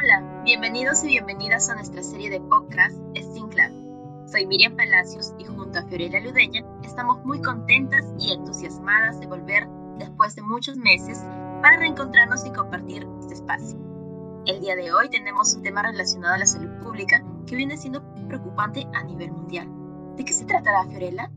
Hola, bienvenidos y bienvenidas a nuestra serie de podcast Stinclad. Soy Miriam Palacios y junto a Fiorella Ludeña estamos muy contentas y entusiasmadas de volver después de muchos meses para reencontrarnos y compartir este espacio. El día de hoy tenemos un tema relacionado a la salud pública que viene siendo preocupante a nivel mundial. ¿De qué se tratará, Fiorella?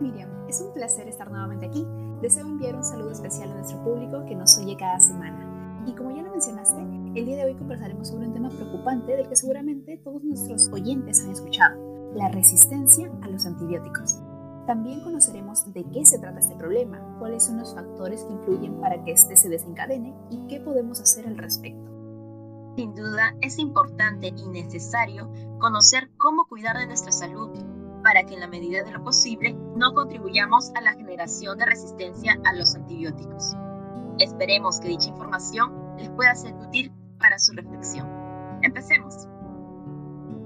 Miriam, es un placer estar nuevamente aquí. Deseo enviar un saludo especial a nuestro público que nos oye cada semana. Y como ya lo mencionaste, el día de hoy conversaremos sobre un tema preocupante del que seguramente todos nuestros oyentes han escuchado, la resistencia a los antibióticos. También conoceremos de qué se trata este problema, cuáles son los factores que influyen para que éste se desencadene y qué podemos hacer al respecto. Sin duda, es importante y necesario conocer cómo cuidar de nuestra salud para que en la medida de lo posible no contribuyamos a la generación de resistencia a los antibióticos. Esperemos que dicha información les pueda ser útil para su reflexión. Empecemos.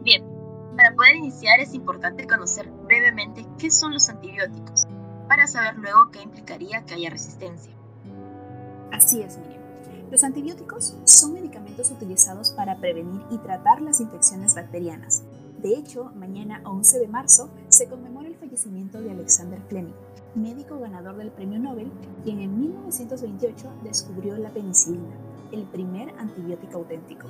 Bien, para poder iniciar es importante conocer brevemente qué son los antibióticos, para saber luego qué implicaría que haya resistencia. Así es, Miriam. Los antibióticos son medicamentos utilizados para prevenir y tratar las infecciones bacterianas. De hecho, mañana 11 de marzo se conmemora el fallecimiento de Alexander Fleming, médico ganador del Premio Nobel, quien en 1928 descubrió la penicilina, el primer antibiótico auténtico.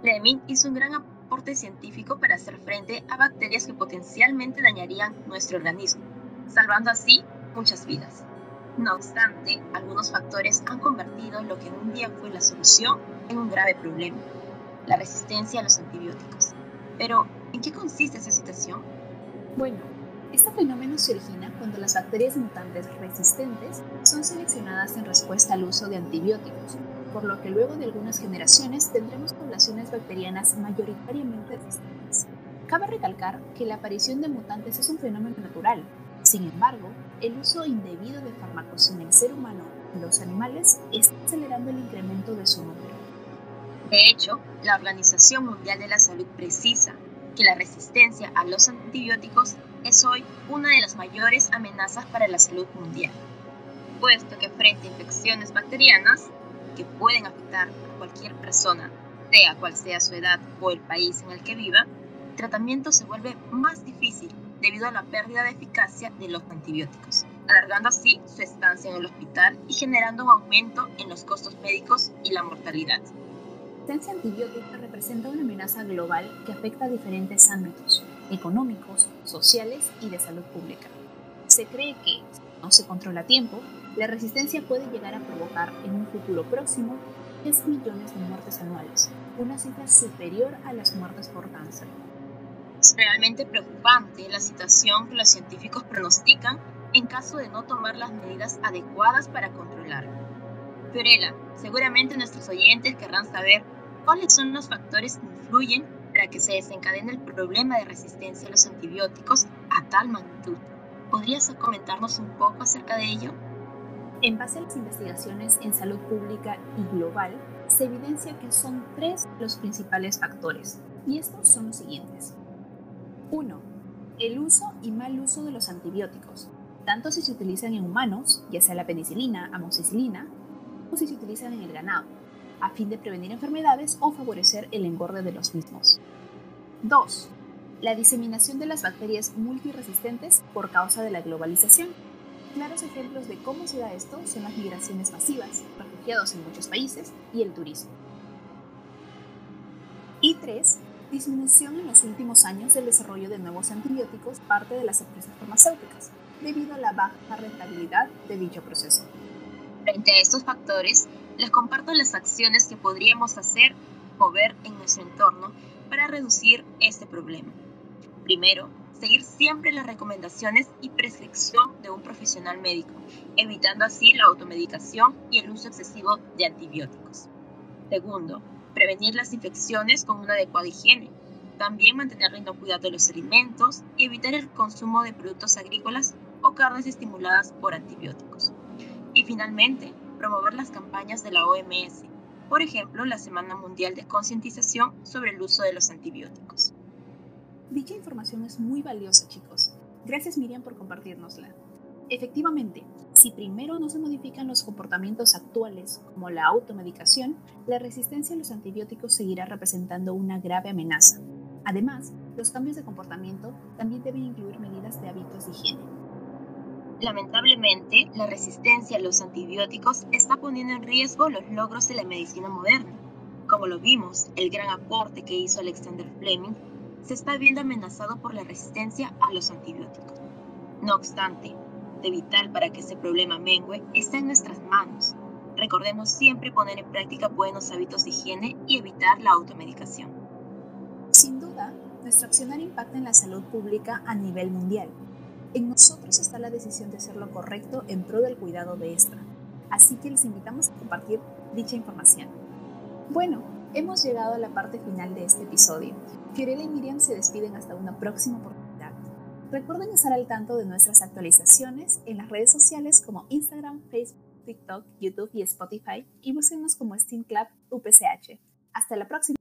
Fleming hizo un gran aporte científico para hacer frente a bacterias que potencialmente dañarían nuestro organismo, salvando así muchas vidas. No obstante, algunos factores han convertido lo que un día fue la solución en un grave problema, la resistencia a los antibióticos. Pero, ¿en qué consiste esa situación? Bueno, este fenómeno se origina cuando las bacterias mutantes resistentes son seleccionadas en respuesta al uso de antibióticos, por lo que luego de algunas generaciones tendremos poblaciones bacterianas mayoritariamente resistentes. Cabe recalcar que la aparición de mutantes es un fenómeno natural. Sin embargo, el uso indebido de fármacos en el ser humano y los animales está acelerando el incremento de su número. De hecho, la Organización Mundial de la Salud precisa que la resistencia a los antibióticos es hoy una de las mayores amenazas para la salud mundial, puesto que frente a infecciones bacterianas que pueden afectar a cualquier persona, sea cual sea su edad o el país en el que viva, el tratamiento se vuelve más difícil debido a la pérdida de eficacia de los antibióticos, alargando así su estancia en el hospital y generando un aumento en los costos médicos y la mortalidad. Resistencia antibiótica representa una amenaza global que afecta a diferentes ámbitos, económicos, sociales y de salud pública. Se cree que, si no se controla a tiempo, la resistencia puede llegar a provocar en un futuro próximo 10 millones de muertes anuales, una cifra superior a las muertes por cáncer. Es realmente preocupante la situación que los científicos pronostican en caso de no tomar las medidas adecuadas para controlarlo. Fiorella, seguramente nuestros oyentes querrán saber cuáles son los factores que influyen para que se desencadene el problema de resistencia a los antibióticos a tal magnitud. ¿Podrías comentarnos un poco acerca de ello? En base a las investigaciones en salud pública y global, se evidencia que son tres los principales factores, y estos son los siguientes. 1. El uso y mal uso de los antibióticos, tanto si se utilizan en humanos, ya sea la penicilina, amoxicilina, o si se utilizan en el ganado, a fin de prevenir enfermedades o favorecer el engorde de los mismos. 2. La diseminación de las bacterias multiresistentes por causa de la globalización. Claros ejemplos de cómo se da esto son las migraciones masivas, refugiados en muchos países y el turismo. Y 3. Disminución en los últimos años del desarrollo de nuevos antibióticos parte de las empresas farmacéuticas, debido a la baja rentabilidad de dicho proceso. Frente a estos factores, les comparto las acciones que podríamos hacer o ver en nuestro entorno para reducir este problema. Primero, seguir siempre las recomendaciones y prescripción de un profesional médico, evitando así la automedicación y el uso excesivo de antibióticos. Segundo, prevenir las infecciones con una adecuada higiene. También mantener la inocuidad de los alimentos y evitar el consumo de productos agrícolas o carnes estimuladas por antibióticos. Y finalmente, promover las campañas de la OMS, por ejemplo, la Semana Mundial de Concientización sobre el uso de los antibióticos. Dicha información es muy valiosa, chicos. Gracias Miriam por compartirnosla. Efectivamente, Si primero no se modifican los comportamientos actuales, como la automedicación, la resistencia a los antibióticos seguirá representando una grave amenaza. Además, los cambios de comportamiento también deben incluir medidas de hábitos de higiene. Lamentablemente, la resistencia a los antibióticos está poniendo en riesgo los logros de la medicina moderna. Como lo vimos, el gran aporte que hizo Alexander Fleming se está viendo amenazado por la resistencia a los antibióticos. No obstante, de vital para que ese problema mengue está en nuestras manos. Recordemos siempre poner en práctica buenos hábitos de higiene y evitar la automedicación. Sin duda, nuestro accionar impacta en la salud pública a nivel mundial. En nosotros está la decisión de hacer lo correcto en pro del cuidado de esta. Así que les invitamos a compartir dicha información. Bueno, hemos llegado a la parte final de este episodio. Fiorella y Miriam se despiden hasta una próxima oportunidad. Recuerden estar al tanto de nuestras actualizaciones en las redes sociales como Instagram, Facebook, TikTok, YouTube y Spotify y búsquenos como Steam Club UPCH. Hasta la próxima.